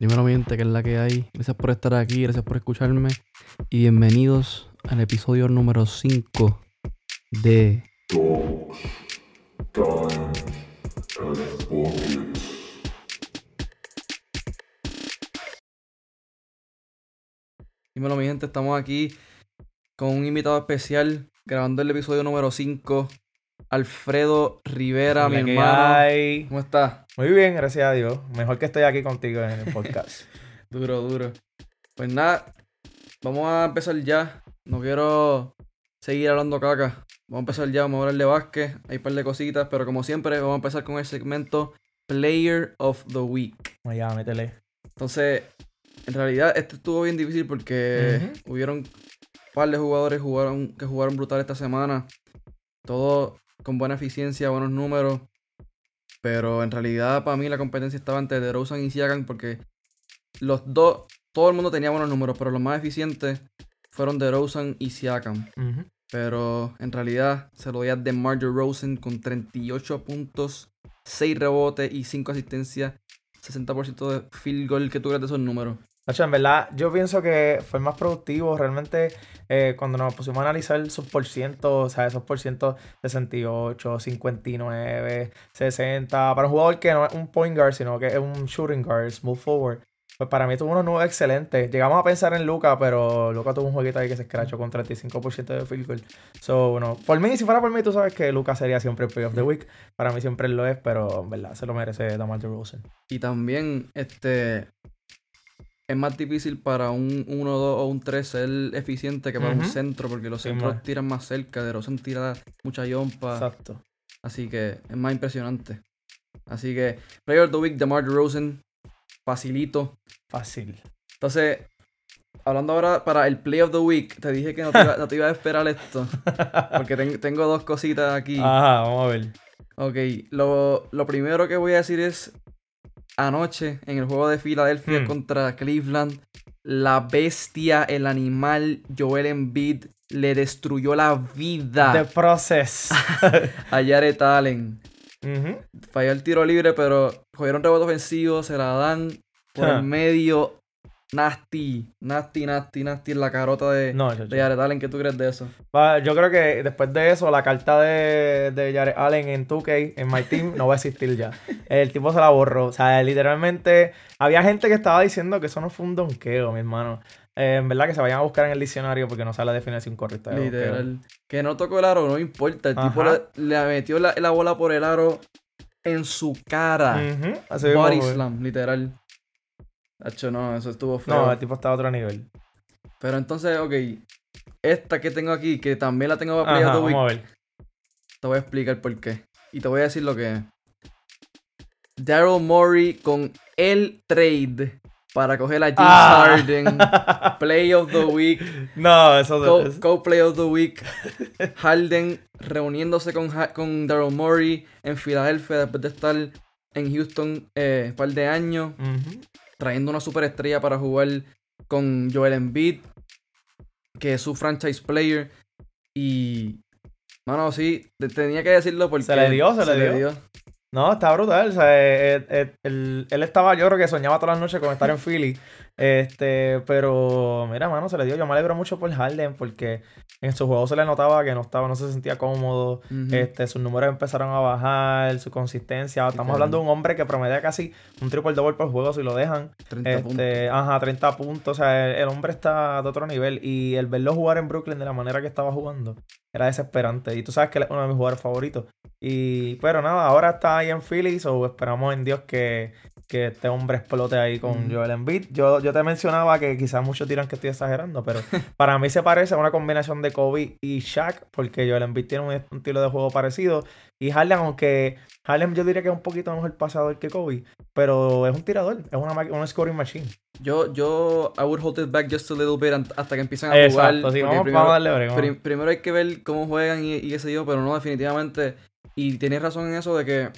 Dímelo, mi gente, que es la que hay. Gracias por estar aquí, gracias por escucharme. Y bienvenidos al episodio número 5 de. Dímelo, mi gente, estamos aquí con un invitado especial grabando el episodio número 5. Alfredo Rivera, mi Hola, ¿qué hermano. hay? ¿Cómo estás? Muy bien, gracias a Dios. Mejor que estoy aquí contigo en el podcast. Duro, duro. Pues nada, vamos a empezar ya. No quiero seguir hablando caca. Vamos a empezar ya, vamos a hablar de básquet. Hay un par de cositas, pero como siempre, vamos a empezar con el segmento Player of the Week. Allá, métele. Entonces, en realidad, este estuvo bien difícil porque hubieron un par de jugadores jugaron, que jugaron brutal esta semana. Todos con buena eficiencia, buenos números. Pero en realidad, para mí, la competencia estaba entre DeRozan y Siakam porque los dos, todo el mundo tenía buenos números, pero los más eficientes fueron DeRozan y Siakam. Pero en realidad se lo doy a DeMar DeRozan con 38 puntos, 6 rebotes y 5 asistencias. 60% de field goal que tú crees de esos números. En verdad, yo pienso que fue más productivo. Realmente, eh, cuando nos pusimos a analizar sus porcientos, o sea, esos porcientos 68, 59, 60, para un jugador que no es un point guard, sino que es un shooting guard, small forward, pues para mí tuvo unos números excelentes. Llegamos a pensar en Luca, pero Luca tuvo un jueguito ahí que se escrachó con 35% de field goal. So, bueno, por mí, si fuera por mí, tú sabes que Luca sería siempre el play of the week. Para mí siempre lo es, pero en verdad se lo merece DeMar DeRozan. Y también, este. Es más difícil para un 1, 2 o un 3 ser eficiente que para un centro, porque los Sí, centros man. tiran más cerca. De Rosen tira mucha yompa. Exacto. Así que es más impresionante. Así que, Player of the Week, DeMar DeRozan. Facilito. Fácil. Entonces, hablando ahora para el Play of the Week, te dije que no te iba, no te iba a esperar esto. Porque ten- tengo dos cositas aquí. Ajá, vamos a ver. Ok, lo, lo primero que voy a decir es, anoche en el juego de Filadelfia Hmm. contra Cleveland, la bestia, el animal, Joel Embiid, le destruyó la vida The process. a Jared Allen. Falló el tiro libre, pero cogieron rebote ofensivo, se la dan por el medio. Nasty, nasty, nasty, nasty en la carota de, No, yo, de Jared Allen. ¿Qué tú crees de eso? Yo creo que después de eso, la carta de, de Jared Allen en 2K, en My Team, no va a existir ya. El tipo se la borró. O sea, literalmente, había gente que estaba diciendo que eso no fue un donqueo, mi hermano. Eh, en verdad que se vayan a buscar en el diccionario porque no sale la definición correcta de donqueo. Literal. Que no tocó el aro, no importa. El tipo le, le metió la, la bola por el aro en su cara. Así mismo Body fue. slam, literal. Hacho, no, eso estuvo feo. No, el tipo está a otro nivel. Pero entonces, ok. Esta que tengo aquí, que también la tengo para Play Ajá, of the vamos a Week, ver. te voy a explicar por qué. Y te voy a decir lo que es. Daryl Morey con el trade para coger a James Ah. Harden. Play of the Week. No, eso Co- es. Co-Play of the Week. Harden reuniéndose con, con Daryl Morey en Filadelfia después de estar en Houston eh, un par de años. Trayendo una superestrella para jugar con Joel Embiid. Que es su franchise player. Y... Mano, sí, te- tenía que decirlo porque... Se le dio, se le dio. No, está brutal. O sea, eh, eh, él, él estaba, yo creo que soñaba todas las noches con estar en Philly. Este, pero mira, mano, se le dio. Yo me alegro mucho por Harden porque en su juego se le notaba que no estaba, no se sentía cómodo. Este, sus números empezaron a bajar, su consistencia. Estamos hablando de un hombre que promedia casi un triple double por juego si lo dejan. 30 puntos. Este, ajá, 30 puntos. O sea, el, el hombre está de otro nivel. Y el verlo jugar en Brooklyn de la manera que estaba jugando era desesperante. Y tú sabes que él es uno de mis jugadores favoritos. Y, pero nada, ahora está ahí en Philly. So esperamos en Dios que, que este hombre explote ahí con. Joel Embiid. Yo, yo te mencionaba que quizás muchos dirán que estoy exagerando, pero para mí se parece a una combinación de Kobe y Shaq, porque Joel Embiid tiene un, un estilo de juego parecido. Y Harden, aunque Harden yo diría que es un poquito mejor pasador que Kobe, pero es un tirador, es una, una scoring machine. Yo, yo, I would hold it back just a little bit hasta que empiecen a jugar. Sí, vamos, primero, vamos a darle break, vamos. Prim- primero hay que ver cómo juegan y, y qué sé yo, pero no, definitivamente. Y tienes razón en eso de que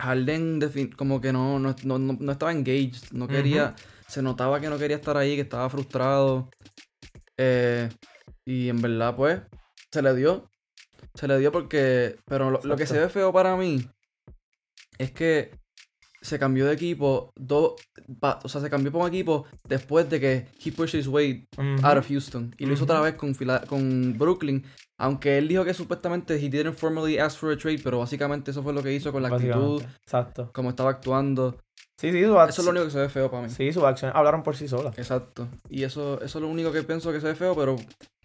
Harden como que no, no, no, no- no estaba engaged, no quería, se notaba que no quería estar ahí, que estaba frustrado. Eh, y en verdad, pues, se le dio. Se le dio porque, pero lo, lo que se ve feo para mí es que se cambió de equipo, dos, o sea, se cambió por un equipo después de que he pushed his way out of Houston. Y lo hizo otra vez con, con Brooklyn. Aunque él dijo que supuestamente he didn't formally ask for a trade, pero básicamente eso fue lo que hizo con la actitud, Exacto. como estaba actuando. Sí, sí, su Eso es lo único que se ve feo para mí. Sí, sus acciones hablaron por sí solas. Exacto. Y eso, eso es lo único que pienso que se ve feo, pero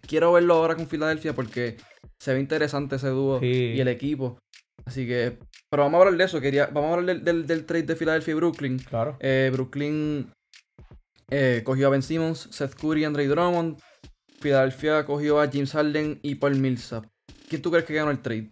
quiero verlo ahora con Filadelfia porque se ve interesante ese dúo y el equipo. Así que, pero vamos a hablar de eso. Quería, vamos a hablar del, del, trade de Filadelfia y Brooklyn. Claro. Eh, Brooklyn eh, cogió a Ben Simmons, Seth Curry y Andre Drummond. Filadelfia cogió a James Harden y Paul Millsap. ¿Quién tú crees que ganó el trade?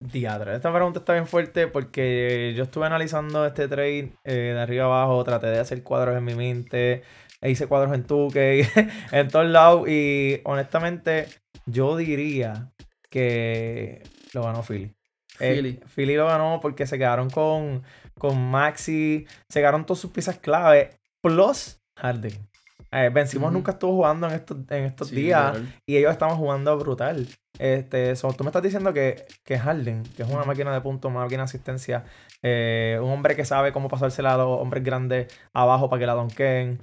Diadre, esta pregunta está bien fuerte porque yo estuve analizando este trade eh, de arriba abajo, traté de hacer cuadros en mi mente, e hice cuadros en Tuque, en todos lados y honestamente yo diría que lo ganó Philly. Eh, Philly. Philly lo ganó porque se quedaron con, con Maxi, se quedaron todas sus piezas clave, plus Harden. Eh, Vencimos nunca estuvo jugando en estos, en estos días y ellos estaban jugando brutal. Este, tú me estás diciendo que, que Harden, que es una máquina de puntos, una máquina de asistencia, eh, un hombre que sabe cómo pasársela a los hombres grandes abajo para que la donquen.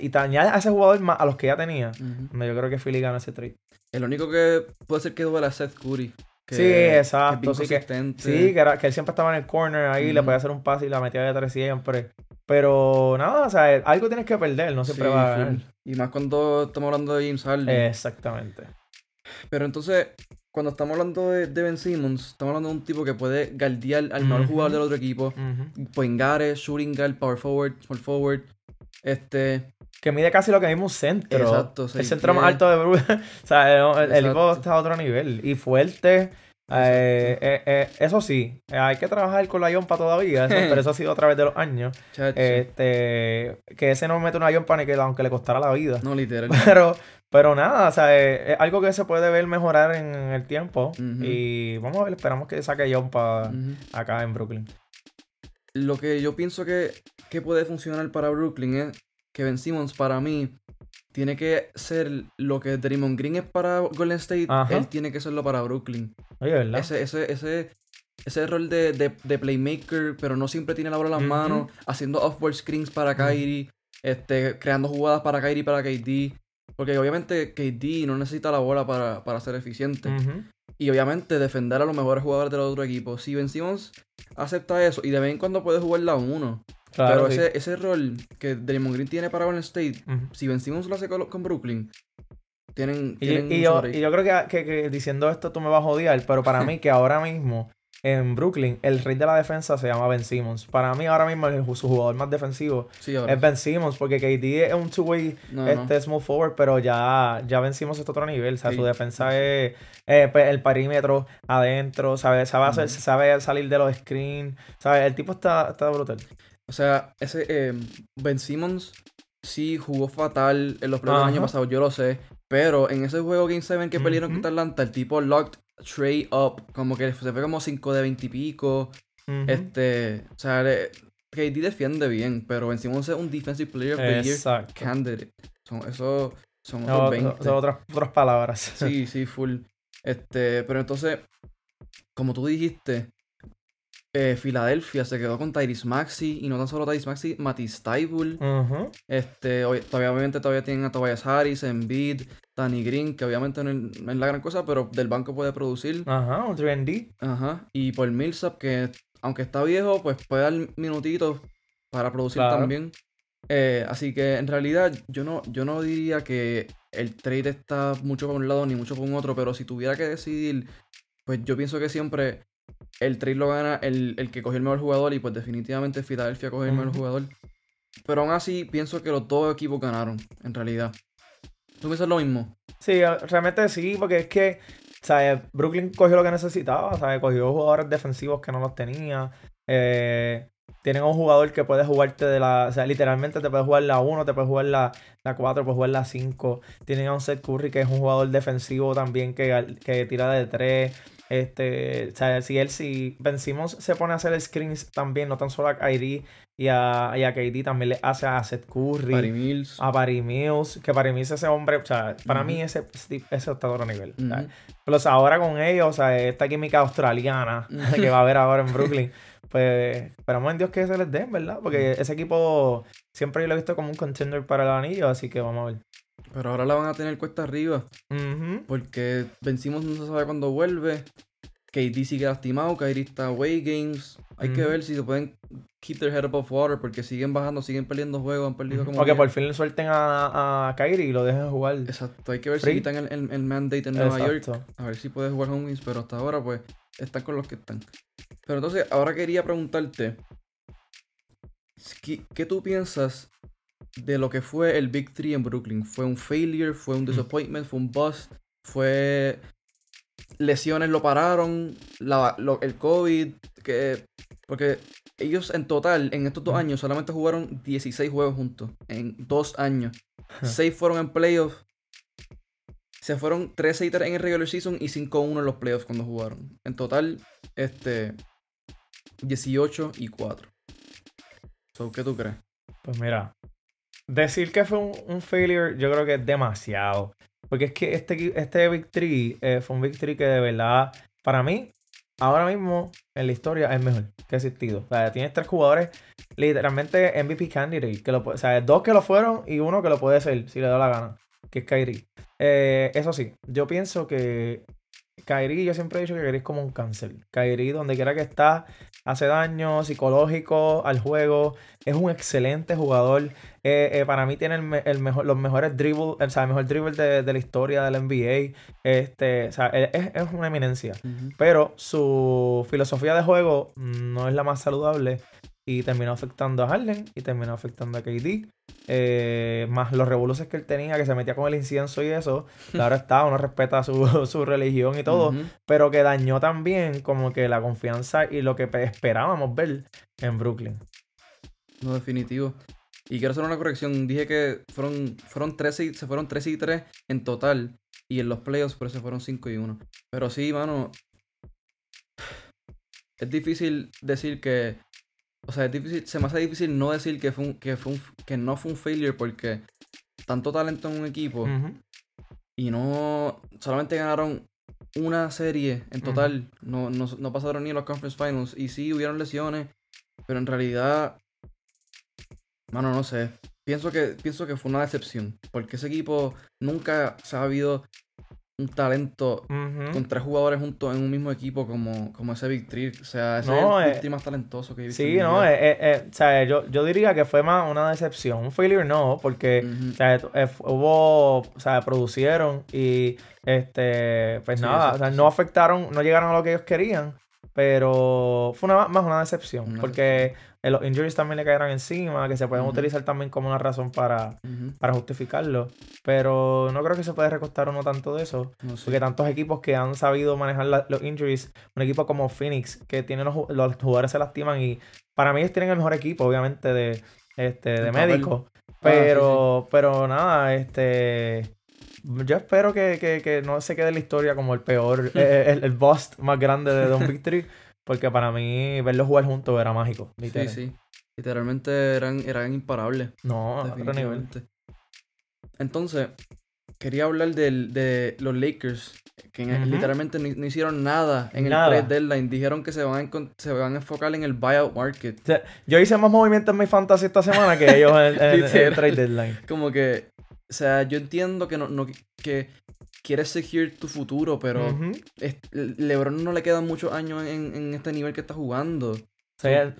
y te añades a ese jugador más a los que ya tenía. Yo creo que Philly gana ese trade. El único que puede ser que duela es Seth Curry. Sí, exacto. sí, que, sí que, que, él siempre estaba en el corner ahí, le podía hacer un pase y la metía de tres siempre. Pero nada, o sea, algo tienes que perder, no siempre va a ganar. Y más cuando estamos hablando de James Harden. Exactamente. Pero entonces, cuando estamos hablando de, Ben Simmons, estamos hablando de un tipo que puede guardiar al mejor jugador del otro equipo. Uh shooting guard, power forward, small forward. Este. Que mide casi lo que mismo un centro. Exacto. El centro más alto de Bruce. o sea, el, equipo está a otro nivel. Y fuerte. Eh, eh, eh, eso sí, hay que trabajar con la yompa todavía, pero eso ha sido a través de los años. Este, que ese no mete una yompa ni que aunque le costara la vida. No, literal. Pero, pero nada, o sea, es, algo que se puede ver mejorar en el tiempo. Y vamos a ver, esperamos que saque yompa acá en Brooklyn. Lo que yo pienso que, que puede funcionar para Brooklyn es que Ben Simmons, para mí, tiene que ser lo que Draymond Green es para Golden State, él tiene que serlo para Brooklyn. Oye, ¿verdad? Ese, ese, ese, ese rol de, de, playmaker, pero no siempre tiene la bola en las manos, haciendo off-ball screens para Kyrie, este, creando jugadas para Kyrie y para KD. Porque obviamente KD no necesita la bola para, para ser eficiente. Y obviamente defender a los mejores jugadores del otro equipo. Si Ben Simmons acepta eso y de vez en cuando puede jugar la 1 pero ese, ese rol que Draymond Green tiene para Golden State, si vencimos lo hace con, Brooklyn, tienen. y, yo, y, yo, creo que, diciendo esto tú me vas a odiar, pero para mí que ahora mismo en Brooklyn el rey de la defensa se llama Ben Simmons. Para mí ahora mismo su jugador más defensivo es Ben Simmons, porque KD es un two-way este, small forward, pero ya, ya Ben Simmons otro nivel. O sea, su defensa es eh, pues, el parímetro adentro, sabe, sabe, hacer, sabe salir de los screens. ¿sabe? El tipo está, está brutal. O sea, ese eh, Ben Simmons sí jugó fatal en los primeros años pasados, yo lo sé. Pero en ese juego Game 7 que pelearon contra Atlanta, el tipo locked trade up. Como que se fue como 5 de 20 y pico. Este. O sea, KD defiende bien, pero Ben Simmons es un Defensive Player of the Year candidate. Son, eso son otros 20. Son otras, otras palabras. Sí, sí, full. Este, pero entonces, como tú dijiste, eh, Filadelfia se quedó con Tyrese Maxi y no tan solo Tyrese Maxi, Matisse Taibul. este, todavía, obviamente todavía tienen a Tobias Harris, Embiid, Danny Green, que obviamente no es, la gran cosa, pero del banco puede producir. Ajá, un 3 Ajá, y por Millsap, que aunque está viejo, pues puede dar minutitos para producir también. Eh, así que en realidad yo no, yo no diría que el trade está mucho por un lado ni mucho por un otro, pero si tuviera que decidir, pues yo pienso que siempre el trade lo gana el, que cogió el mejor jugador y pues definitivamente Philadelphia cogió el mejor jugador. Pero aún así pienso que los dos equipos ganaron, en realidad. ¿Tú piensas lo mismo? Sí, realmente sí, porque es que ¿sabes? Brooklyn cogió lo que necesitaba, ¿sabes? cogió jugadores defensivos que no los tenía. Eh, tienen un jugador que puede jugarte de la. O sea, literalmente te puede jugar la 1, te puede jugar la, la 4, puede jugar la 5. Tienen a un Seth Curry que es un jugador defensivo también que, que tira de 3. Este, o sea, si él, si vencimos, se pone a hacer screens también, no tan solo a Kyrie y a, y a KD, también le hace a Seth Curry, Mills. a Barry Mills, que Barry Mills ese hombre, o sea, para mí ese, ese está a otro nivel. Pero ahora con ellos, o sea, esta química australiana que va a haber ahora en Brooklyn, pues esperamos en Dios que se les den, ¿verdad? Porque ese equipo siempre yo lo he visto como un contender para el anillo, así que vamos a ver. Pero ahora la van a tener cuesta arriba. Porque vencimos no se sabe cuándo vuelve. KD sigue lastimado, Kyrie está away games. Hay que ver si se pueden keep their head above water porque siguen bajando, siguen perdiendo juegos, han perdido como. Porque por fin le suelten a, a Kyrie y lo dejen jugar. Exacto, hay que ver si quitan el, el, mandate en Nueva York. A ver si puede jugar home wins, pero hasta ahora pues están con los que están. Pero entonces, ahora quería preguntarte. ¿Qué, qué tú piensas de lo que fue el Big Three en Brooklyn? ¿Fue un failure? ¿Fue un disappointment? ¿Fue un bust? ¿Fue lesiones lo pararon, el COVID, que, porque ellos en total, en estos dos años, solamente jugaron 16 juegos juntos, en dos años. 6 fueron en playoffs. Se fueron 13 y 3 en el regular season y 5-1 en los playoffs cuando jugaron. En total, este 18 y 4. ¿Qué tú crees? Pues mira, decir que fue un, failure, yo creo que es demasiado. Porque es que este, este Victory eh, fue un Victory que de verdad, para mí, ahora mismo en la historia es mejor que ha existido. O sea, tienes tres jugadores literalmente MVP candidate. Que lo, o sea, dos que lo fueron y uno que lo puede ser si le da la gana, que es Kyrie. Eh, eso sí, yo pienso que Kyrie, yo siempre he dicho que Kyrie es como un cáncer. Kyrie, donde quiera que está, hace daño psicológico al juego. Es un excelente jugador. Eh, eh, para mí tiene el, mejor, los mejores dribbles, o sea, el mejor dribble de, la historia del NBA. Este, o sea, es, una eminencia. Pero su filosofía de juego no es la más saludable y terminó afectando a Harden y terminó afectando a KD. Eh, más los revoluciones que él tenía, que se metía con el incienso y eso. Claro está, uno respeta su, su religión y todo, pero que dañó también como que la confianza y lo que esperábamos ver en Brooklyn. No, definitivo. Y quiero hacer una corrección. Dije que fueron, fueron 13 y, se fueron 13 y 3 en total. Y en los playoffs, por eso fueron 5 y 1. Pero sí, mano. Es difícil decir que o sea, es difícil, se me hace difícil no decir que, fue que, fue que no fue un failure porque tanto talento en un equipo y no solamente ganaron una serie en total, no, no, pasaron ni los conference finals y sí hubieron lesiones, pero en realidad, mano, no sé, pienso que, pienso que fue una decepción porque ese equipo nunca se ha habido un talento con tres jugadores juntos en un mismo equipo como, como ese Victory. O sea, ese es el Victory más talentoso que he visto. Sí, no, eh, eh, eh, o sea, yo, yo diría que fue más una decepción. Un failure no, porque o sea, hubo, o sea, producieron y este, pues nada, o sea, no afectaron, no llegaron a lo que ellos querían. Pero fue una, más una decepción. porque los injuries también le cayeron encima, que se pueden utilizar también como una razón para, para justificarlo. Pero no creo que se pueda recostar uno tanto de eso. Porque tantos equipos que han sabido manejar los injuries, un equipo como Phoenix, que tiene los, los, jugadores se lastiman y para mí ellos tienen el mejor equipo, obviamente, de, este, de médicos. Ah, pero, pero nada, este yo espero que, no se quede la historia como el peor, eh, el, el, bust más grande de Don Victory. Porque para mí verlos jugar juntos era mágico. Sí, sí. Literalmente eran, eran imparables. No, definitivamente. Entonces, quería hablar de los Lakers, que literalmente no, hicieron nada en el trade deadline. Dijeron que se van, a, se van a enfocar en el buyout market. yo hice más movimientos en mi fantasy esta semana que ellos en, el trade deadline. Como que, o sea, yo entiendo que no, no que quieres seguir tu futuro, pero LeBron no le quedan muchos años en, este nivel que está jugando.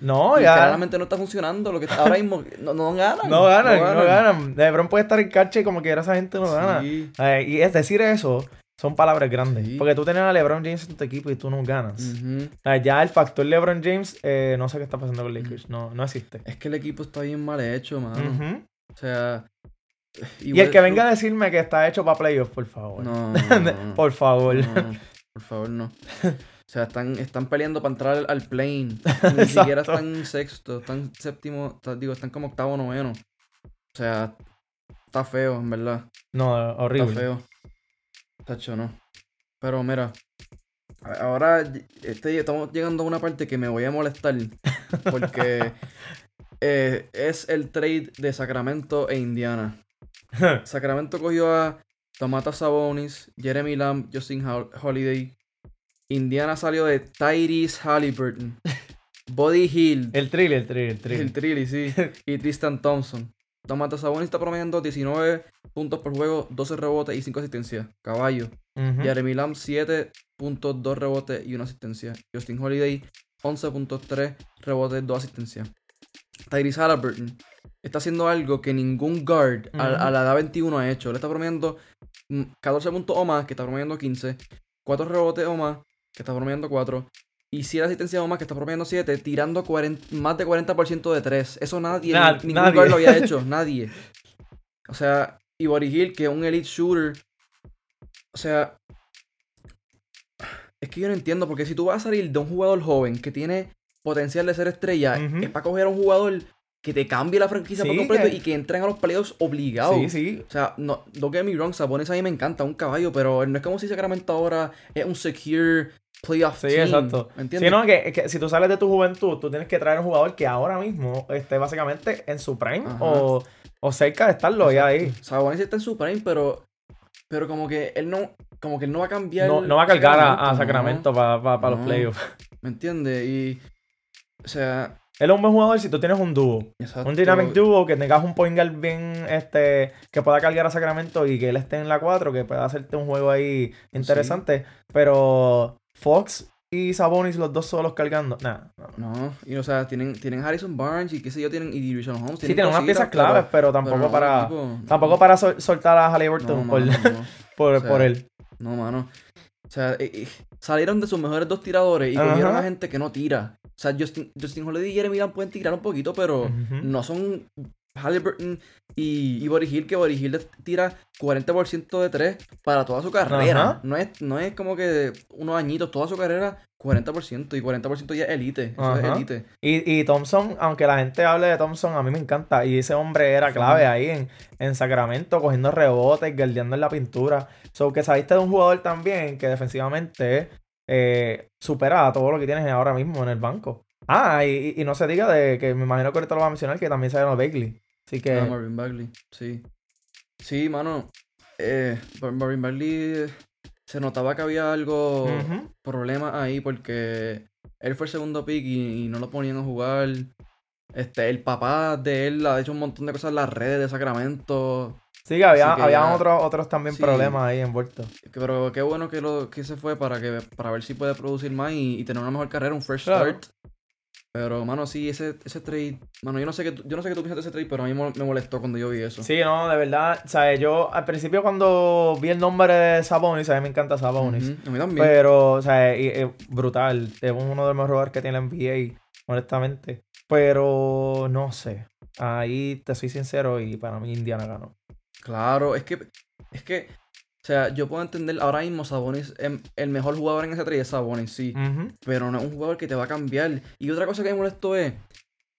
no, ya. Claramente no está funcionando. Lo que ahora mismo no, no ganan. No ganan, no ganan. LeBron puede estar en cache y como quiera esa gente no gana. y es decir eso, son palabras grandes. Porque tú tienes a LeBron James en tu equipo y tú no ganas. ya el factor LeBron James, eh, no sé qué está pasando con Lakers. No, no existe. Es que el equipo está bien mal hecho, mano. O sea, y el que venga a decirme que está hecho para playoffs, por favor. No. por favor. por favor, no. O sea, están, están peleando para entrar al plane. Ni siquiera están sexto, están séptimo, digo, están como octavo noveno. O sea, está feo, en verdad. No, horrible. Está feo. Tacho, no. Pero mira, ahora este, estamos llegando a una parte que me voy a molestar. Porque eh, es el trade de Sacramento e Indiana. Sacramento cogió a Tomata Sabonis, Jeremy Lamb, Justin Holiday. Indiana salió de Tyrese Halliburton, Body Hill. El Trilly, el Trilly, el Trilly. El Trilly, sí. y Tristan Thompson. Domantas Sabonis está promediando 19 puntos por juego, 12 rebotes y 5 asistencias. Caballo. Ujú. Jeremy Lamb, 7 puntos, 2 rebotes y 1 asistencia. Justin Holiday, 11.3 rebotes, 2 asistencias. Tyrese Halliburton está haciendo algo que ningún guard a, Ujú. a la edad 21 ha hecho. Él está promediando mm, 14 puntos o más, que está promediando 15. 4 rebotes o más, que está promediando 4. Y 7 asistencias o más, que está promediando 7, tirando 40 más de 40% de 3. Eso nadie, Nad- ningún nadie. guard lo había hecho, nadie. O sea, y Body Hill, que es un elite shooter. O sea, es que yo no entiendo, porque si tú vas a salir de un jugador joven que tiene potencial de ser estrella, Ujú. es para coger a un jugador que te cambie la franquicia por completo que- y que entren a los playoffs obligados. Sí, sí. O sea, no, don't get me wrong, Sabonis a mí me encanta, un caballo, pero no es como si Sacramento ahora es un secure playoff Sí, team. exacto. ¿Me entiendes? Sí, no, que, que si tú sales de tu juventud, tú tienes que traer un jugador que ahora mismo esté básicamente en su prime Ajá. o, o cerca de estarlo ya ahí. Sabonis está en su prime, pero, pero como que él no, como que él no va a cambiar. No, no va a cargar a, a ¿no? Sacramento para los playoffs. ¿Me entiendes? Y, o sea, Él es un buen jugador si tú tienes un dúo. exacto. Un dynamic duo que tengas un point guard bien, este, que pueda cargar a Sacramento y que él esté en la 4, que pueda hacerte un juego ahí interesante. Pero Fox y Sabonis, los dos solos cargando. Nah, no. No, y o sea, tienen, tienen Harrison Barnes y qué sé yo, tienen y Division Holmes. Sí, tiene unas piezas claves, pero, pero tampoco no, para. tipo, Tampoco para sol- soltar a Halliburton por, por, o sea, por él. No, mano. O sea, eh, eh, salieron de sus mejores dos tiradores y cogieron a gente que no tira. O sea, Justin, Justin Holiday y Jeremy Lamb pueden tirar un poquito, pero no son Halliburton y, y Body Hill, que Body Hill tira 40% de 3 para toda su carrera. Ajá. No es, no es como que unos añitos, toda su carrera 40% y 40% ya es elite. Eso es elite. Y, y Thompson, aunque la gente hable de Thompson, a mí me encanta. Y ese hombre era clave ahí en, en Sacramento, cogiendo rebotes, guardiando en la pintura. So que saliste de un jugador también que defensivamente eh, supera a todo lo que tienes ahora mismo en el banco. Ah, y, y- no se diga de que me imagino que ahorita lo va a mencionar, que también salió Bagley. Así que. Ah, Marvin Bagley, sí. Sí, mano. Eh, Mar- Marvin Bagley eh, se notaba que había algo, problema ahí porque él fue el segundo pick y, y no lo ponían a jugar. Este, el papá de él ha hecho un montón de cosas en las redes de Sacramento. Sí, que había, que otros, otros también Sí. problemas ahí envueltos. Que- Pero qué bueno que lo que se fue para que para ver si puede producir más y, y tener una mejor carrera, un fresh Claro. start. Pero, mano, sí, ese, ese trade. Mano, yo no sé tú- yo no sé qué tú piensas de ese trade, pero a mí me molestó cuando yo vi eso. Sí, no, de verdad. O sea, yo al principio cuando vi el nombre de Sabonis, a mí me encanta Sabonis. Ujú, A mí también. Pero, o sea, y- y brutal. Es uno de los mejores que tiene la NBA, honestamente. Pero, no sé. Ahí te soy sincero y para mí Indiana ganó. Claro, es que, es que, o sea, yo puedo entender, ahora mismo Sabonis, el mejor jugador en ese trade es Sabonis, sí, pero no es un jugador que te va a cambiar. Y otra cosa que me molestó es,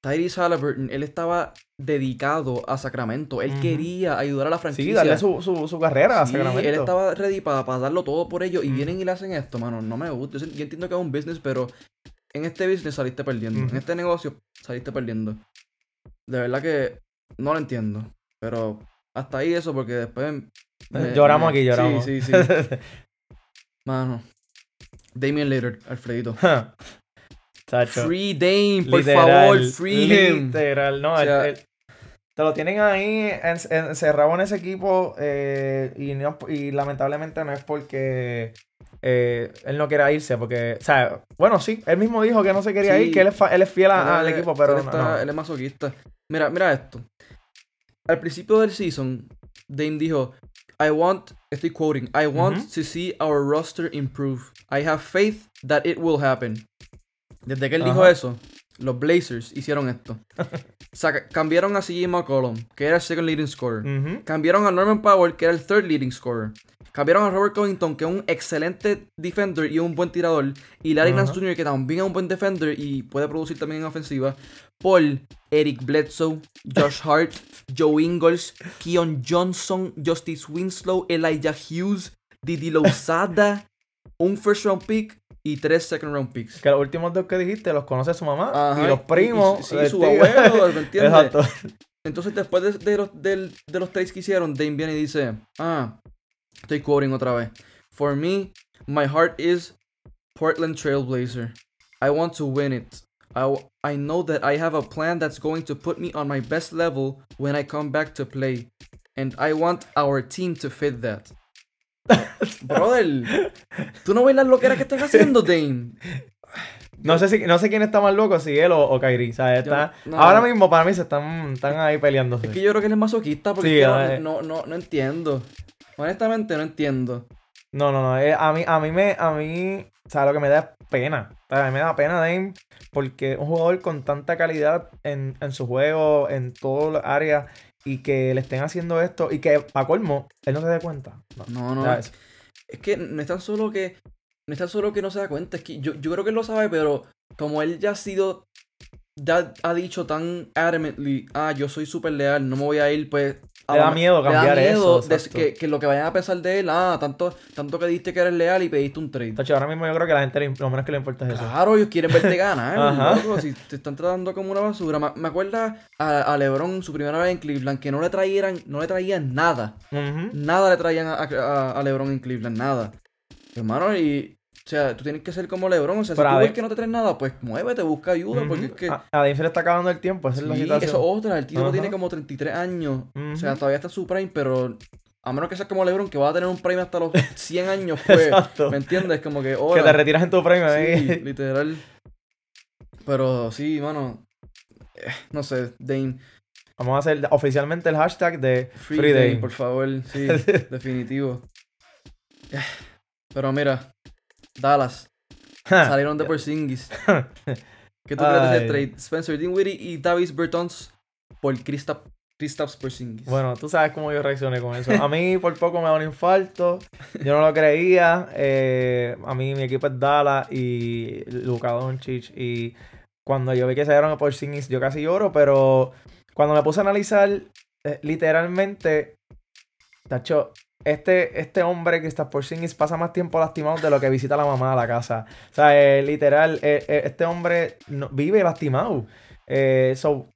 Tyrese Halliburton, él estaba dedicado a Sacramento, él quería ayudar a la franquicia. Sí, darle su, su, su carrera a Sacramento. él estaba ready para darlo todo por ellos y vienen y le hacen esto, mano, no me gusta. Yo, entiendo que es un business, pero en este business saliste perdiendo, en este negocio saliste perdiendo. De verdad que no lo entiendo, pero hasta ahí eso porque después... me- lloramos me- aquí, lloramos. Sí, sí, sí. Mano. Damian Lillard, Alfredito. Free Dame, por Literal, favor, free him. Literal, no. O sea- el- te lo tienen ahí en- encerrado en ese equipo eh, y, no- y lamentablemente no es porque eh, él no quiera irse, porque, o sea, bueno, sí, él mismo dijo que no se quería Sí. ir, que él es, fa- él es fiel a- al equipo, pero él, no, está- no. él es masoquista. Mira, mira esto. Al principio del season, Dame dijo, I want, estoy quoting, I want to see our roster improve. I have faith that it will happen. Desde que él dijo eso, los Blazers hicieron esto. Saca- cambiaron a CJ McCollum, que era el second leading scorer. Cambiaron a Norman Powell, que era el third leading scorer. Cambiaron a Robert Covington, que es un excelente defender y un buen tirador. Y Larry. Nance Jr., que también es un buen defender y puede producir también en ofensiva. Por Eric Bledsoe, Josh Hart, Joe Ingles, Keon Johnson, Justice Winslow, Elijah Hughes, Didi Lozada, un first round pick y tres second round picks. Que los últimos dos que dijiste los conoce su mamá Ajá, y los primos. y- y- sí, su tío. abuelo, ¿me entiendes? Exacto. Entonces, después de, de los, del- de los trades que hicieron, Dame viene y dice: Ah, estoy quoting otra vez. For me, my heart is Portland Trailblazer. I want to win it. I, I know that I have a plan that's going to put me on my best level when I come back to play. And I want our team to fit that. Brother, ¿tú no ves las loqueras que están haciendo, Dame? No sé, si, no sé quién está más loco, si él o, o Kyrie. O sea, está, no. ahora mismo para mí se están, están ahí peleando. Es que yo creo que él es masoquista porque Sí, es que a no, no, no, no entiendo. Honestamente, no entiendo. No, no, no. eh, a mí, a mí me, a mí, o sea, lo que me da es pena. O sea, a mí me da pena Dame porque un jugador con tanta calidad en, en su juego, en todas las áreas, y que le estén haciendo esto, y que, para colmo, él no se dé cuenta. No, No. Es que no es tan solo que. No es tan solo que no se da cuenta. Es que yo, yo creo que él lo sabe, pero como él ya ha sido. Ya ha dicho tan adamantly, ah, yo soy súper leal, no me voy a ir, pues. Le da miedo le da cambiar miedo eso, de- exacto. que, que lo que vayan a pensar de él, ah, tanto, tanto que diste que eres leal y pediste un trade. Tacho, ahora mismo yo creo que a la gente lo menos que le importa es eso. Claro, ellos quieren verte ganar, Ajá. loco, si te están tratando como una basura. Me, me acuerda a, a LeBron su primera vez en Cleveland que no le traían, no le traían nada. Nada le traían a, a- a LeBron en Cleveland, nada. Hermano, y. O sea, tú tienes que ser como LeBron. O sea, Pero si tú ves que no te traen nada, pues muévete, busca ayuda. Porque es que. A, a se le está acabando el tiempo, esa es la sí, situación. eso es otra. El tipo Ajá. tiene como 33 años. O sea, todavía está en su prime, pero. A menos que seas como LeBron, que va a tener un prime hasta los 100 años, pues. Exacto. ¿Me entiendes? Como que. Que te retiras en tu premio. Sí, ¿eh? literal. Pero sí, mano. eh, No sé, Dame. Vamos a hacer oficialmente el hashtag de Free, Free Dame, Dame. por favor. Sí, definitivo. Eh, Pero mira, Dallas. Salieron de Porzingis. ¿Qué tú crees de ese trade? Spencer Dinwiddie y Davis Bertons por Kristaps Kristaps Porzingis. Bueno, tú sabes cómo yo reaccioné con eso. A mí por poco me da un infarto. Yo no lo creía. Eh, a mí mi equipo es Dallas y Luka Doncic. Y cuando yo vi que se dieron por Singis, yo casi lloro. Pero cuando me puse a analizar, eh, literalmente, tacho, este, este hombre que está por Singis pasa más tiempo lastimado de lo que visita la mamá a la casa. O sea, eh, literal, eh, eh, este hombre no- vive lastimado. So,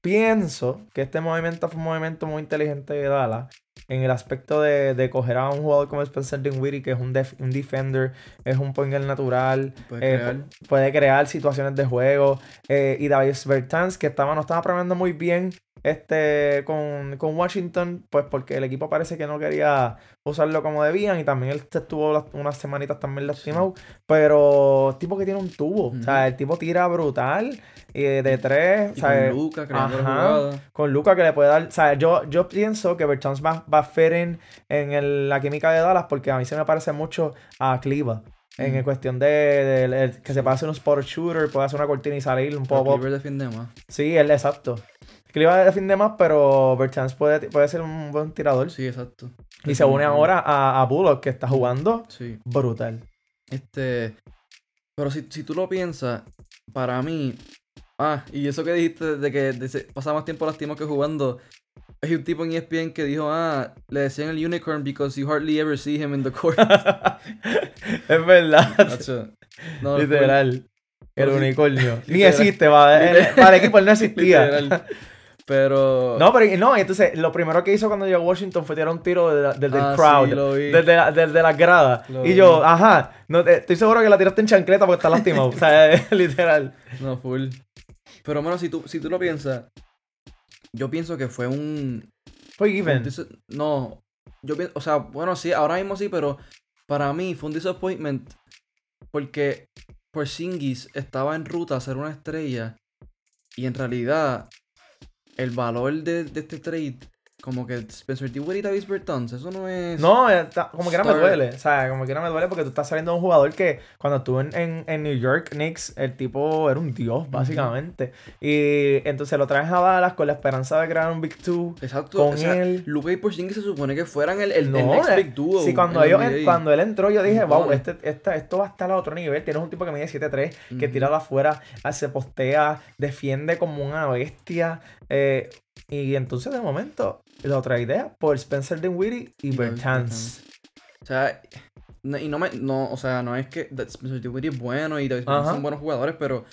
pienso que este movimiento fue un movimiento muy inteligente de Dallas en el aspecto de, de coger a un jugador como Spencer Dinwiddie, que es un, def- un defender, es un point guard natural, eh, crear. puede crear situaciones de juego. eh, y Davis Bertans, que estaba, no estaba premiando muy bien este con, con Washington, pues porque el equipo parece que no quería usarlo como debían y también él estuvo las- unas semanitas también lastimado, pero tipo que tiene un tubo, o sea, el tipo tira brutal y de, de tres, Y con Luca la ajá. con Luca que le puede dar. O sea, yo, yo pienso que Bertans va, va a in en el- la química de Dallas porque a mí se me parece mucho a Cleva. En Mm. cuestión de, de- de- que se hacer un spot shooter, puede hacer una cortina y salir un poco. Defiende más. Sí, él exacto. Cleva de fin de más, pero Bertans puede, puede ser un buen tirador. Sí, exacto. y se une ahora a, a Bullock, que está jugando Sí. brutal. Este. Pero si, si tú lo piensas, para mí. Ah, y eso que dijiste de que de pasa más tiempo lastimado que jugando. Hay un tipo en ESPN que dijo, ah, le decían el unicorn because you hardly ever see him in the court. es verdad. Nacho, no, fue- Literal. El unicornio. Ni existe, va. para el equipo él no existía. literal. Pero. No, pero no, entonces lo primero que hizo cuando llegó a Washington fue tirar un tiro desde, desde Ah, el crowd, sí, lo vi. desde, la- desde las gradas. Lo y yo, ajá, no, te- estoy seguro que la tiraste en chancleta porque está lastimado. o sea, literal. No, full. Pero, bueno, si tú, si tú lo piensas, yo pienso que fue un. Fue given. no, yo pienso, o sea, bueno, sí, ahora mismo sí, pero para mí fue un disappointment porque Porzingis estaba en ruta a ser una estrella y en realidad el valor de, de este trade, como que Spencer Dinwiddie y Davis Bertans, eso no es... No, está- como que no me duele. O sea, como que no me duele porque tú estás saliendo de un jugador que cuando estuvo en, en, en New York Knicks, el tipo era un dios, básicamente. Y entonces lo traes a Dallas con la esperanza de crear un Big Two. Exacto, con o sea, él. Luka y Porzingis se supone que fueran el, el, el No, next eh, big duo. Sí, cuando, ellos, cuando él entró, yo dije, wow, este, esta- esto va a estar a otro nivel. Tienes un tipo que mide 7'3, que Ujú. tira de afuera, se postea, defiende como una bestia. eh, y entonces, de momento, la otra idea por Spencer Dinwiddie y, Y Bertans. O sea, no, y no me, no, o sea, no es que Spencer Dinwiddie es bueno y. Bertans son buenos jugadores, pero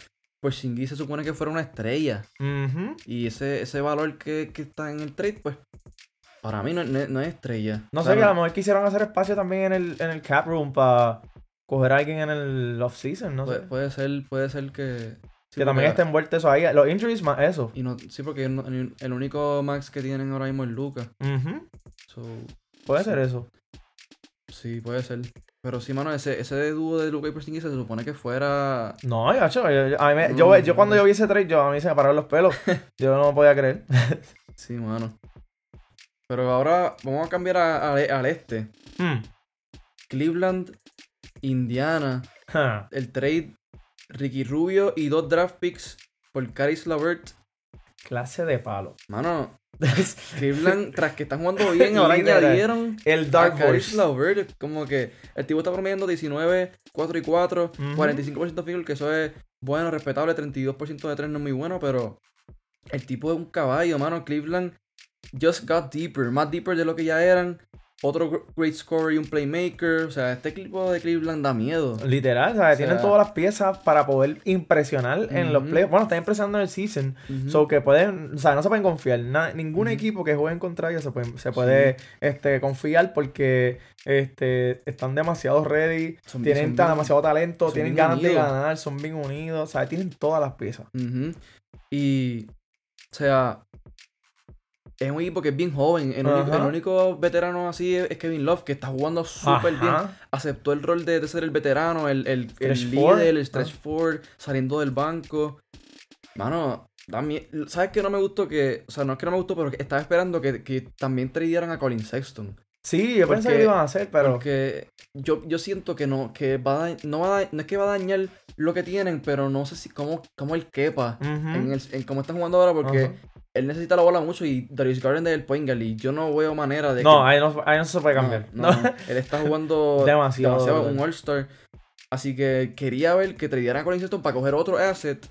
Porzingis se supone que fuera una estrella. Ujú. Y ese, ese valor que, que está en el trade, pues, para mí no, no- no es estrella. No O sé, que a lo mejor quisieron hacer espacio también en el, en el cap room para coger a alguien en el off-season, no puede, sé. puede ser, puede ser que que también está envuelto eso ahí. Los injuries más eso. Y no, sí, porque el, el único max que tienen ahora mismo es Luca. puede ser eso. Sí, puede ser. Pero sí, mano, ese, ese dúo de Luca y Porzingis se supone que fuera... No, yo, yo, yo, cuando yo vi ese trade, yo, a mí se me pararon los pelos. yo no podía creer. sí, mano. Pero ahora vamos a cambiar al este. Hmm. Cleveland, Indiana. El trade Ricky Rubio y dos draft picks por Caris Lavert. Clase de palo. Mano, Cleveland, tras que están jugando bien, ahora añadieron el Dark a. Como que el tipo está promediando 19, 4 y 4, 45% field, que eso es bueno, respetable, 32% de 3 no es muy bueno, pero el tipo es un caballo, mano. Cleveland just got deeper, más deeper de lo que ya eran otro great scorer y un playmaker. O sea, este equipo de Cleveland da miedo. Literal, o sea, tienen todas las piezas para poder impresionar en los playoffs. Bueno, están impresionando en el season. So que pueden, o sea, no se pueden confiar. ningún equipo que juegue en contra ellos se puede, se puede este, confiar porque este, están demasiado ready. tienen demasiado talento, tienen ganas de ganar, son bien unidos. O sea, tienen todas las piezas. Y, o sea, es un equipo que es bien joven. El, único, veterano así es, Kevin Love, que está jugando súper bien. Aceptó el rol de, ser el veterano, el, el, el líder, el stretch forward, saliendo del banco. Mano, ¿sabes qué no me gustó? que O sea, no es que no me gustó, pero estaba esperando que, que también trajeran a Colin Sexton. Sí, yo pensé que lo iban a hacer, pero. Porque yo, yo siento que no, que va a, no, va no es que va a dañar lo que tienen, pero no sé si cómo, cómo él quepa en, el, en cómo están jugando ahora, porque él necesita la bola mucho y Darius Garden es el point y yo no veo manera de no, ahí no, ahí no se puede cambiar. No, él está jugando demasiado, un All-Star. Así que quería ver que tradearan a Colin Sexton para coger otro asset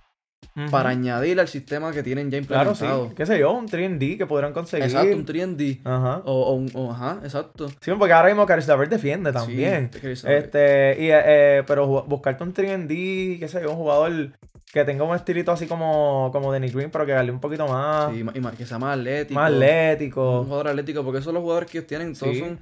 para añadir al sistema que tienen ya implementado. Claro, sí. ¿Qué sé yo? Un 3D que podrán conseguir. Exacto, un 3D. Ajá. O, un, ajá, exacto. Sí, porque ahora mismo Caris defiende también. Sí, este, y, eh, pero buscarte un 3D, qué sé yo, un jugador que tenga un estilito así como, como Danny Green, pero que darle un poquito más. Sí, y que sea más atlético. Más atlético. Un jugador atlético, porque esos son los jugadores que ellos tienen. Todos son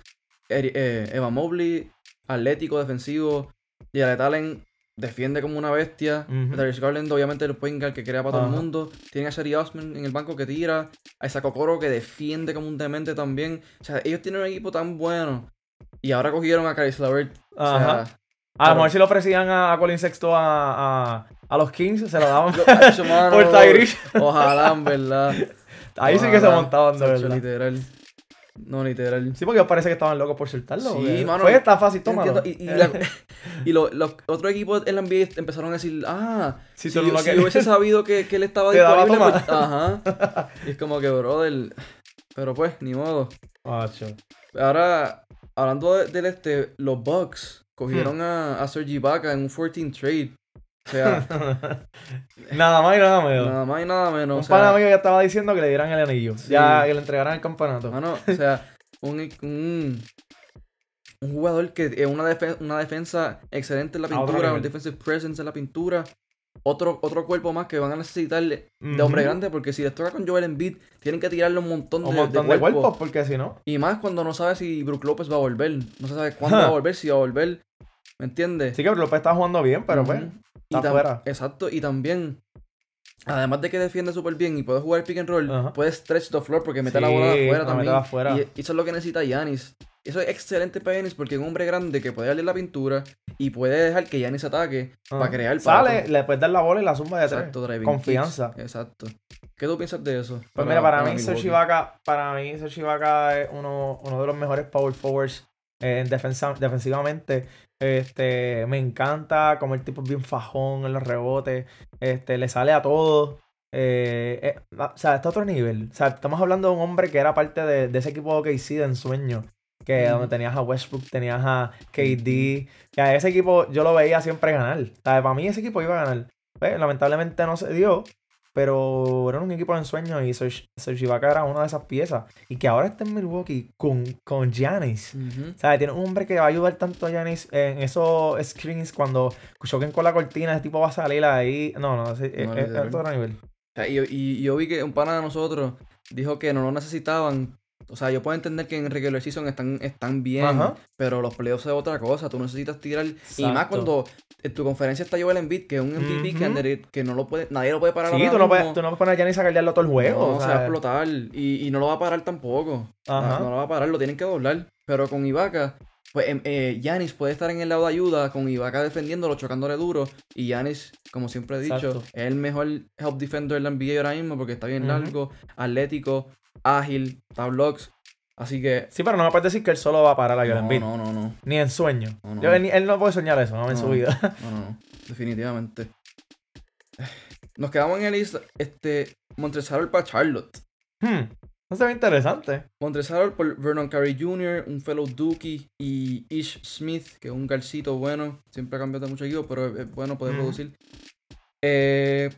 eh, Eva Mobley, atlético, defensivo. Y Ale Allen defiende como una bestia. Darius Garland, obviamente, el point que crea para todo el mundo. Tienen a Sherry Osman en el banco que tira. A esa Kokoro que defiende como un demente también. O sea, ellos tienen un equipo tan bueno. Y ahora cogieron a Caris Lavert. O sea, a lo mejor si lo ofrecían a, Colin Sexto a, a, los Kings, se lo daban por Tyrese. Ojalá, en verdad. Ahí sí que se montaban de verdad. Literal. No, literal. Sí, porque parece que estaban locos por soltarlo. Sí, mano. Fue tan fácil, tómalo. Y, y, y los otros equipos en la NBA empezaron a decir, ah, si, si, hubiese sabido que, que él estaba disponible, pues, ajá. Y es como que, brother, pero pues, ni modo. Ahora, hablando del este, los Bucks cogieron hmm. a, a Sergi Ibaka en un 14 trade. O sea, nada más y nada menos. Nada más y nada menos. Un o pana ya estaba diciendo que le dieran el anillo. Ya, que le entregaran el campeonato. O sea, un, un, un jugador que es una, una defensa excelente en la pintura, un defensive presence en la pintura. Otro, otro cuerpo más que van a necesitar de hombre grande, porque si les toca con Joel Embiid, tienen que tirarle un montón de, un montón de, cuerpos. porque si no. Y más cuando no sabe si Brook López va a volver. No se sabe cuándo va a volver, si va a volver. ¿Me entiendes? Sí que Brook López está jugando bien, pero pues. Exacto, y también, además de que defiende súper bien y puede jugar pick and roll, puede stretch the floor porque mete la bola afuera también. Y, eso es lo que necesita Yanis. Eso es excelente para Yanis porque es un hombre grande que puede darle la pintura y puede dejar que Yanis ataque para crear el Sale, le puedes dar la bola y la zumba de Exacto, Confianza. Exacto. ¿Qué tú piensas de eso? Pues mira, para, mí Serge Ibaka, para mí Serge Ibaka es uno, uno de los mejores power forwards eh, defensa, defensivamente. Este, me encanta como el tipo es bien fajón en los rebotes. Este, le sale a todo. Eh, eh, o sea, está a otro nivel. O sea, estamos hablando de un hombre que era parte de, ese equipo de KC de ensueño. Que donde tenías a Westbrook, tenías a KD. Que a ese equipo yo lo veía siempre ganar. O sea, para mí ese equipo iba a ganar. Pues, lamentablemente no se dio. Pero era un equipo de ensueño y Serge, Ibaka era una de esas piezas. Y que ahora está en Milwaukee con, con Giannis. O sea, tiene un hombre que va a ayudar tanto a Giannis en esos screens cuando choquen con la cortina, ese tipo va a salir ahí. No, no, es, a todo nivel. Y, y, yo vi que un pana de nosotros dijo que no lo necesitaban O sea, yo puedo entender que en regular season están, están bien, Ajá. pero los playoffs es otra cosa. Tú necesitas tirar. Y más cuando en tu conferencia está Joel Embiid, que es un MVP candidate que no lo puede, nadie lo puede parar Sí, tú no, puedes, tú no puedes poner a Giannis a cargarlo todo el juego. No, o se sea, va a explotar. Y, y no lo va a parar tampoco. Ajá. No, no lo va a parar, lo tienen que doblar. Pero con Ibaka, pues em, eh, puede estar en el lado de ayuda, con Ibaka defendiéndolo, chocándole duro. Y Giannis, como siempre he dicho, Exacto. es el mejor help defender de la NBA ahora mismo porque está bien largo, atlético, ágil, da blocks. Así que. Sí, pero no me puedes decir que él solo va a parar a Joel No, Embiid. no, no, no. Ni en sueño. No, no. Yo- él, él no puede soñar eso, no, en su vida. No, no, no. Definitivamente. Nos quedamos en el East, este, Montresor para Charlotte. Hmm, No se ve interesante. Montresor por Vernon Carey Jr., un fellow Dookie, y Ish Smith, que es un garcito bueno. Siempre ha cambiado de mucho equipo, pero es, bueno poder producir. Eh,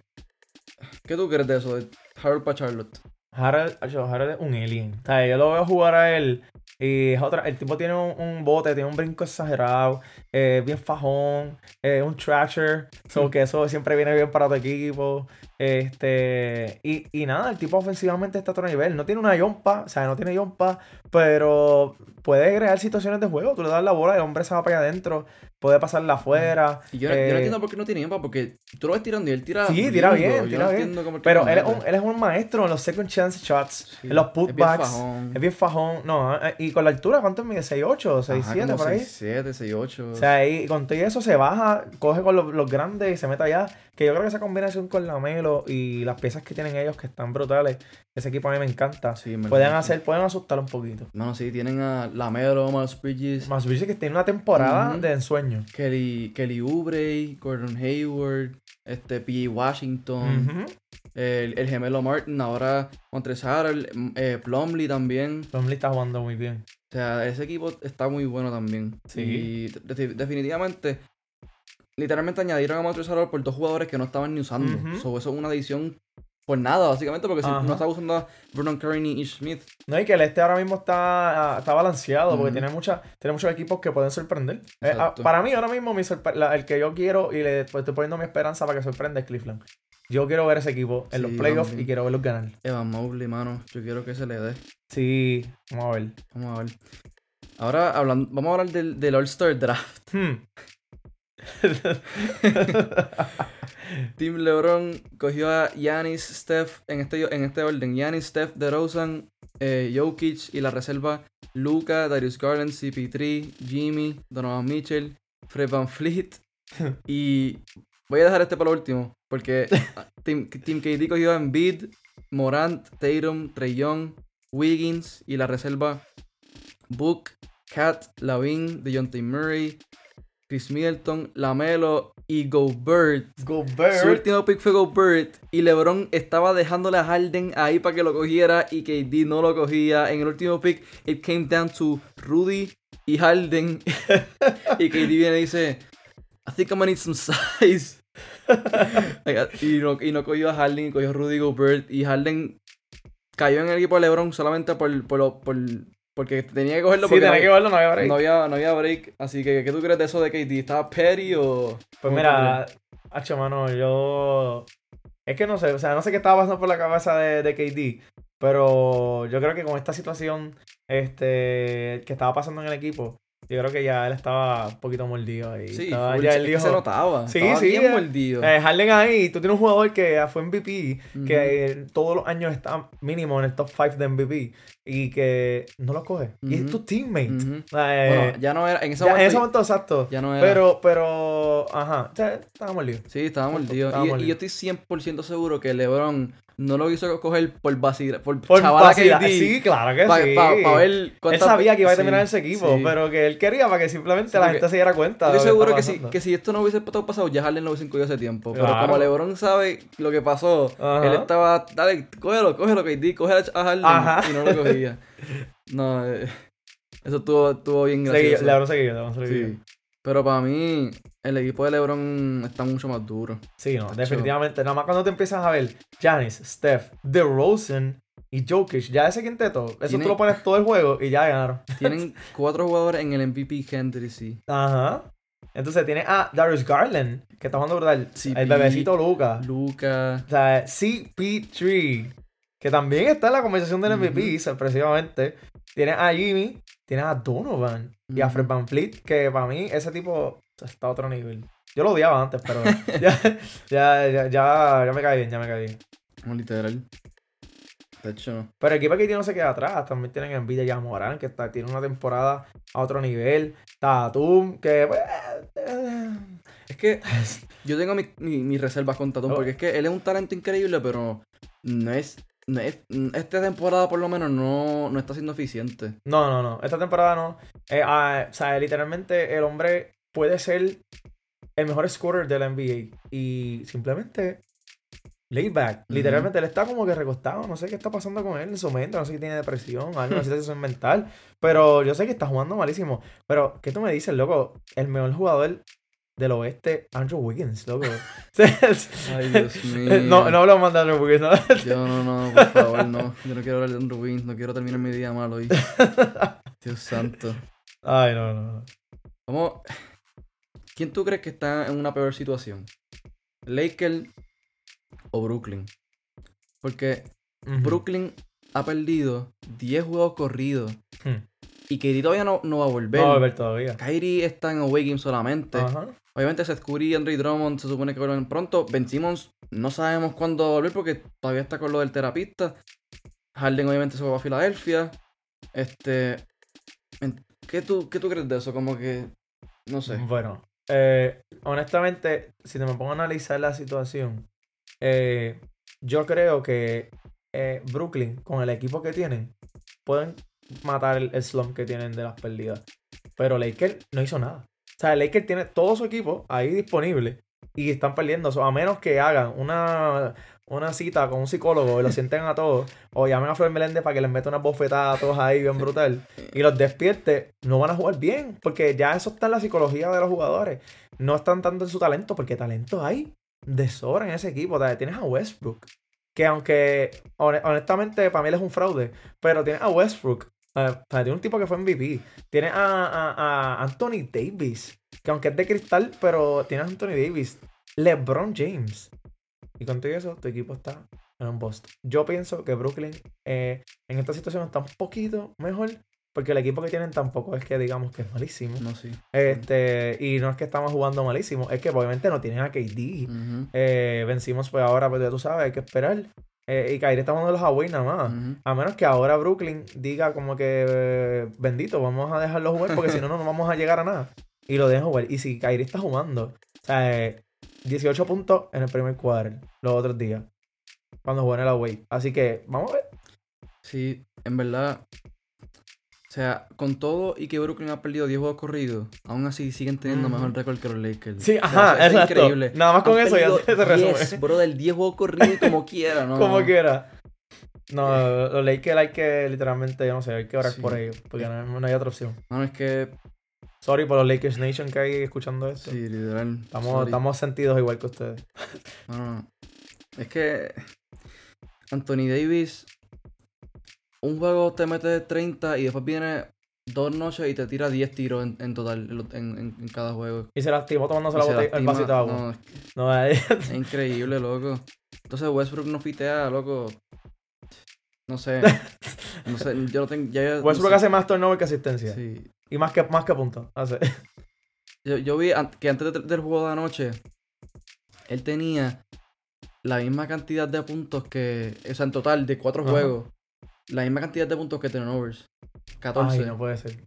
¿Qué tú crees de eso? De Harold para Charlotte. Harold, Harold es un alien. O sea, yo lo veo jugar a él. Y es otra, el tipo tiene un, un bote, tiene un brinco exagerado, eh, bien fajón, eh, un trasher, so que eso siempre viene bien para tu equipo. Este, y, y nada, el tipo ofensivamente está a otro nivel. No tiene una yompa, o sea, no tiene yompa, pero puede crear situaciones de juego. Tú le das la bola y el hombre se va para allá adentro, puede pasarla afuera. Y yo, no- yo eh, no entiendo por qué no tiene tiempo, porque tú lo ves tirando y él tira. Sí, tira lindo. bien, Yo tira no bien. cómo Pero él es, un, él es un maestro en los second chance shots, Sí, en los es putbacks. fajón. Es bien fajón. No, eh, y con la altura, ¿cuánto mide? ¿6'8? Ajá, ¿6'7 como por ahí? 6'7, 6'8. O sea, ahí con todo eso se baja, coge con los, los grandes y se mete allá. Que yo creo que esa combinación con la Melo y las piezas que tienen ellos que están brutales, ese equipo a mí me encanta. Sí, me pueden hacer, pueden asustar un poquito. Mano, sí, tienen a Lamelo, Miles Bridges, Más dice que tiene una temporada de ensueño. Kelly, Kelly Oubre, Gordon Hayward, este P. Washington, el, el gemelo Martin, ahora Montresor, eh, Plumlee también. Plumlee está jugando muy bien. O sea, ese equipo está muy bueno también. Sí. Y de- definitivamente, literalmente añadieron a Montresor por dos jugadores que no estaban ni usando. Ujú. So, eso es una adición por nada, básicamente, porque si no estaba usando a Vernon Curry ni Ish Smith. No, y que el este ahora mismo está, está balanceado porque tiene, mucha, tiene muchos equipos que pueden sorprender. Eh, ah, para mí, ahora mismo, mi sorpre- la- el que yo quiero y le pues, estoy poniendo mi esperanza para que sorprenda es Cleveland. Yo quiero ver ese equipo en los playoffs y quiero verlos ganar. Evan Mobley, mano, yo quiero que se le dé. Sí, vamos a ver. Vamos a ver. Ahora hablando, vamos a hablar del, del All-Star Draft. Hmm. Team LeBron cogió a Giannis, Steph, en este, en este orden. Giannis, Steph, DeRozan, eh, Jokic y la reserva Luca, Darius Garland, CP3, Jimmy, Donovan Mitchell, Fred Van Fleet. y voy a dejar este para lo último, porque Team, Team KD cogió a Embiid, Morant, Tatum, Trey Young, Wiggins y la reserva Book, Cat, Lavin, DeJounte Murray, Chris Middleton, Lamelo y Gobert. Go Su último pick fue Gobert y LeBron estaba dejándole a Harden ahí para que lo cogiera y KD no lo cogía. En el último pick, it came down to Rudy y Harden. y KD viene y dice, I think I'm gonna need some size. y, no, y no cogió a Harden, cogió a Rudy Gobert y Harden cayó en el equipo de LeBron solamente por, por, por- porque tenía que cogerlo Sí, porque tenés que no, verlo, no había break. no había, no había break. Así que, ¿qué tú crees de eso de KD? ¿Estaba petty o...? Pues ¿cómo tú mira, hacho, mano, yo. Es que no sé, o sea, no sé qué estaba pasando por la cabeza de, de KD. Pero yo creo que con esta situación este, que estaba pasando en el equipo, yo creo que ya él estaba un poquito mordido ahí. Sí, Estaba- full, ya él dijo, se notaba. Sí, estaba sí, bien mordido. Eh, Harden ahí, tú tienes un jugador que fue MVP, que eh, todos los años está mínimo en el top 5 de MVP y que no lo coge. Y es tu teammate. Eh, Bueno, ya no era. En ese ya- momento. en ese momento exacto. ya no era. Pero, pero, ajá, o sea, estaba mordido. sí, estaba mordido. estaba Y, yo estoy 100% seguro que LeBron no lo quiso coger por vacilar. Por, Por. KD. Sí, claro que Para sí. ver él sabía que iba a sí, terminar ese equipo, sí. pero que él quería para que simplemente Sí, la gente se diera cuenta. Estoy seguro que si, que si esto no hubiese pasado, pasado, ya Harden lo hubiese cogido hace tiempo. Pero Claro. como LeBron sabe lo que pasó, Ajá. él estaba, dale, cógelo, cógelo, KD, cógelo a Harden. Ajá. Y no lo no, eh, eso estuvo, estuvo bien gracioso. LeBron seguía. Sí. Pero para mí, el equipo de LeBron está mucho más duro. Sí, no, definitivamente. Nada más cuando te empiezas a ver Giannis, Steph, DeRozan y Jokic, ya ese quinteto, eso tú lo pones todo el juego y ya ganaron. Tienen cuatro jugadores en el MVP Candidacy. Ajá. Entonces tiene a Darius Garland, que está jugando brutal. El bebecito Luca. Luca. O sea, CP3. Que también está en la conversación del MVP, sorpresivamente. Tienes a Jimmy, tienes a Donovan y a Fred Van Fleet, que para mí ese tipo está a otro nivel. Yo lo odiaba antes, pero ya, ya, ya, ya, me cae bien, ya me cae bien. Literal. De hecho. Pero el equipo aquí no se queda atrás. También tienen Envidia ya Morán, que está, tiene una temporada a otro nivel. Tatum, que. Pues, eh, es que yo tengo mis mi, reservas con Tatum, oh. porque es que él es un talento increíble, pero no es esta temporada por lo menos no, no está siendo eficiente. No, no, no. Esta temporada no. Eh, ah, o sea, literalmente el hombre puede ser el mejor scorer de la NBA. Y simplemente laid back. Literalmente él está como que recostado. No sé qué está pasando con él en su mente. No sé si tiene depresión, alguna situación mental. Pero yo sé que está jugando malísimo. Pero, ¿qué tú me dices, loco? El mejor jugador del oeste, Andrew Wiggins, loco. Ay, Dios mío. No, no hablamos de Andrew Wiggins, ¿no? Yo no, no, por favor, no. Yo no quiero hablar de Andrew Wiggins, no quiero terminar mi día mal hoy. Dios santo. Ay, no, no, no. ¿Cómo? ¿Quién tú crees que está en una peor situación? ¿Lakers o Brooklyn? Porque Brooklyn ha perdido 10 juegos corridos. Hmm. Y Kyrie todavía no, no, va a volver. No va a volver todavía. Kyrie está en away game solamente. Ajá. Obviamente Seth Curry y Andre Drummond se supone que vuelven pronto. Ben Simmons no sabemos cuándo va a volver porque todavía está con lo del terapista. Harden obviamente se va a Filadelfia. Este... ¿Qué tú, ¿Qué tú crees de eso? Como que... No sé. Bueno, eh, honestamente, si te me pongo a analizar la situación, eh, yo creo que eh, Brooklyn, con el equipo que tienen, pueden matar el, el slump que tienen de las pérdidas. Pero Lakers no hizo nada. O sea, Lakers tiene todo su equipo ahí disponible y están perdiendo. a menos que hagan una, una cita con un psicólogo y lo sienten a todos, o llamen a Flor Meléndez para que les meta una bofetada a todos ahí bien brutal, y los despierte, no van a jugar bien, porque ya eso está en la psicología de los jugadores. No están tanto en su talento, porque talento hay de sobra en ese equipo. Tienes a Westbrook, que aunque honestamente para mí él es un fraude, pero tienes a Westbrook, tiene un tipo que fue MVP. Tiene a, a, Anthony Davis. Que aunque es de cristal, pero tiene a Anthony Davis. LeBron James. Y con todo eso, tu equipo está en un Boston. Yo pienso que Brooklyn eh, en esta situación está un poquito mejor. Porque el equipo que tienen tampoco es que digamos que es malísimo. No, sí. Este, y no es que estamos jugando malísimo, es que obviamente no tienen a KD. Eh, vencimos pues ahora, pues ya tú sabes, hay que esperar. Eh, y Kyrie está jugando los Hawaii nada más. A menos que ahora Brooklyn diga como que bendito, vamos a dejarlo jugar porque si no, no vamos a llegar a nada. Y lo dejan jugar. Y si Kyrie está jugando, o sea, 18 eh, puntos en el primer cuadro los otros días. Cuando jugó en el Away. Así que, vamos a ver. Sí, en verdad, sea, con todo y que Brooklyn ha perdido 10 juegos corridos, aún así siguen teniendo mejor récord que los Lakers. Sí, ajá, es increíble. Nada más con eso ya se, resume. Bro, del 10 juegos corridos como quiera, ¿no? Como quiera. No, los Lakers hay que literalmente, yo no sé, hay que orar por ellos, porque no, hay otra opción. No, es que... Sorry por los Lakers Nation que hay escuchando esto. Sí, literal. Estamos, estamos sentidos igual que ustedes. No, no. Es que Anthony Davis un juego te mete 30 y después viene dos noches y te tira 10 tiros en, total en, cada juego. Y se lastimó tomándose la botella, el vasito de agua. No, es... increíble, loco. Entonces Westbrook no fitea, loco. No sé. No sé, yo no tengo. Westbrook hace más turnover que asistencia. Sí. Y más que, más que puntos. Hace. Yo, yo vi que antes del juego de anoche, él tenía la misma cantidad de puntos que. O sea, en total, de cuatro juegos la misma cantidad de puntos que turnovers. 14. Ay, no puede ser.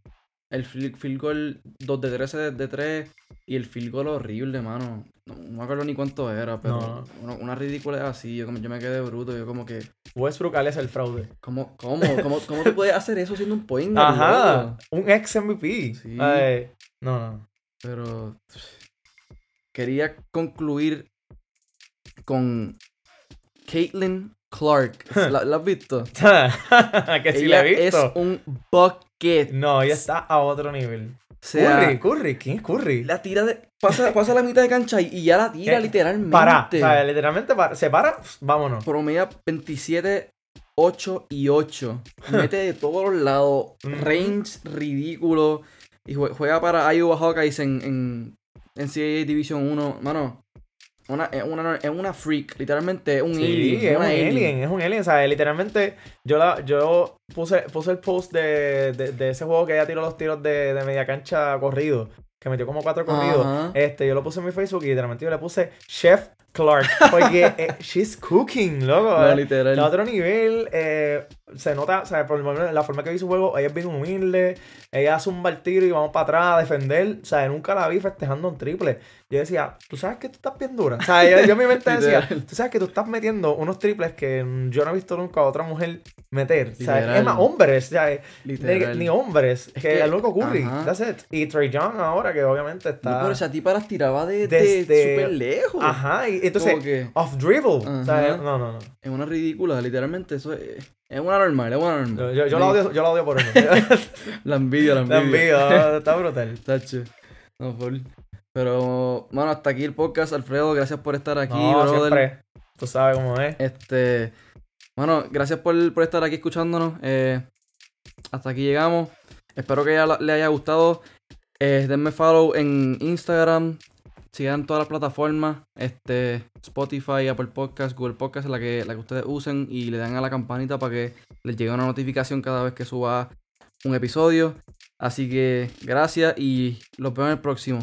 El field, goal 2 de 13 de, 3 y el field goal horrible, mano. No, me acuerdo ni cuánto era, pero una, ridícula así. Yo, yo me quedé bruto. Yo como que. Westbrook es el fraude. ¿Cómo, cómo, cómo, cómo tú puedes hacer eso siendo un point Ajá. Un ex MVP. Sí. no, no. Pero. Quería concluir con Caitlyn Clark. ¿La, has visto? que sí la he visto. Es un bucket. No, ella está a otro nivel. Curry, Curry, ¿quién es Curry? La tira de. Pasa, pasa la mitad de cancha y, ya la tira eh, literalmente. Para. O sea, literalmente para, se para, vámonos. Promedia 27, 8 y 8. Mete de todos los lados. Range ridículo. Y juega para Iowa Hawkeyes en, en, en CAA Division 1. Mano, una, es, una, es una freak, literalmente es un Sí, alien. es un una alien. es un alien. O sea, literalmente, yo la, yo puse, puse el post de, de, de ese juego que ella tiró los tiros de, de media cancha corrido. Que metió como cuatro corridos. Ajá. Este, yo lo puse en mi Facebook y literalmente yo le puse Chef Clark. Porque eh, she's cooking, loco. No, literal. A otro nivel, eh, se nota, o sea, por la forma que vi su juego, ella es bien humilde, ella hace un bar tiro y vamos para atrás a defender, o sea, nunca la vi festejando un triple. Yo decía, tú sabes que tú estás bien dura. O sea, yo, yo en mi mente decía, tú sabes que tú estás metiendo unos triples que yo no he visto nunca a otra mujer meter. O sea, es más, hombres, o sea, Literal. ni, ni hombres, es que el único Curry, ajá. that's it. Y Trey Young ahora, que obviamente está... No, pero esa tipa las tiraba de, de Desde- súper lejos. Ajá, y entonces, off dribble. O sea, Ajá. no, no, no. es una ridícula, literalmente. Eso es, es una normal, es una normal. Yo, yo, yo la odio, yo la odio por eso. La envidia, la La envidia. envidia, está brutal. Tacho. No, full. Pero, bueno, hasta aquí el podcast, Alfredo. Gracias por estar aquí, no, brother. siempre. Tú sabes cómo es. Este. Bueno, gracias por, por estar aquí escuchándonos. Eh, hasta aquí llegamos. Espero que ya la- le haya gustado. Eh, denme follow en Instagram. Sigan todas las plataformas. Este. Spotify, Apple Podcast, Google Podcast, la que, la que ustedes usen. Y le dan a la campanita para que les llegue una notificación cada vez que suba un episodio. Así que gracias y los veo en el próximo.